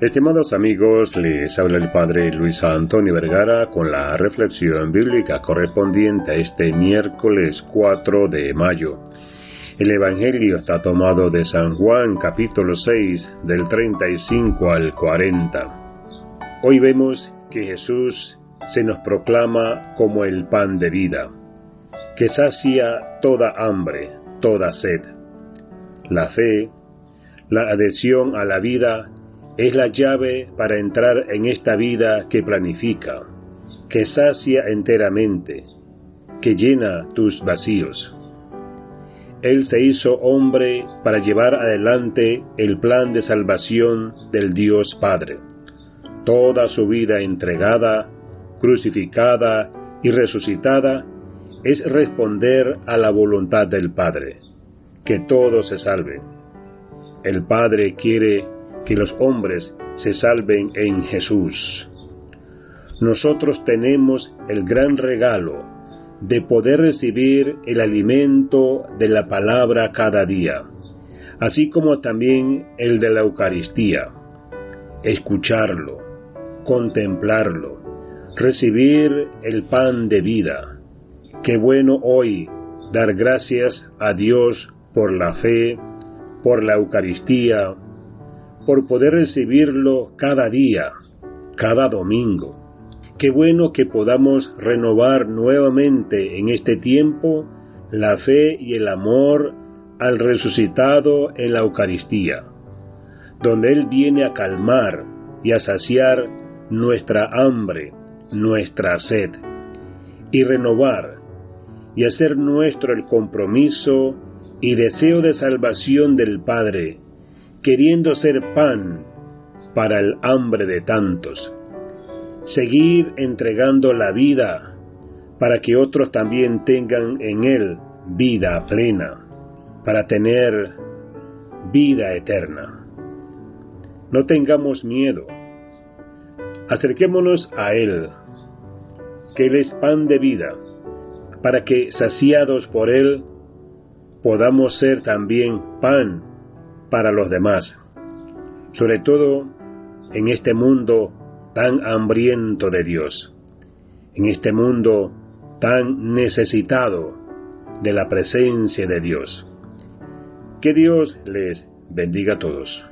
Estimados amigos, les habla el Padre Luis Antonio Vergara con la reflexión bíblica correspondiente a este miércoles 4 de mayo. El Evangelio está tomado de San Juan capítulo 6 del 35 al 40. Hoy vemos que Jesús se nos proclama como el pan de vida, que sacia toda hambre, toda sed. La fe, la adhesión a la vida, es la llave para entrar en esta vida que planifica, que sacia enteramente, que llena tus vacíos. Él se hizo hombre para llevar adelante el plan de salvación del Dios Padre. Toda su vida entregada, crucificada y resucitada es responder a la voluntad del Padre, que todos se salven. El Padre quiere que los hombres se salven en Jesús. Nosotros tenemos el gran regalo de poder recibir el alimento de la palabra cada día, así como también el de la Eucaristía. Escucharlo, contemplarlo, recibir el pan de vida. Qué bueno hoy dar gracias a Dios por la fe, por la Eucaristía, por poder recibirlo cada día, cada domingo. Qué bueno que podamos renovar nuevamente en este tiempo la fe y el amor al resucitado en la Eucaristía, donde Él viene a calmar y a saciar nuestra hambre, nuestra sed, y renovar y hacer nuestro el compromiso y deseo de salvación del Padre, queriendo ser pan para el hambre de tantos. Seguir entregando la vida para que otros también tengan en él vida plena, para tener vida eterna. No tengamos miedo. Acerquémonos a Él, que Él es pan de vida, para que, saciados por Él, podamos ser también pan para los demás, sobre todo en este mundo tan hambriento de Dios, en este mundo tan necesitado de la presencia de Dios. Que Dios les bendiga a todos.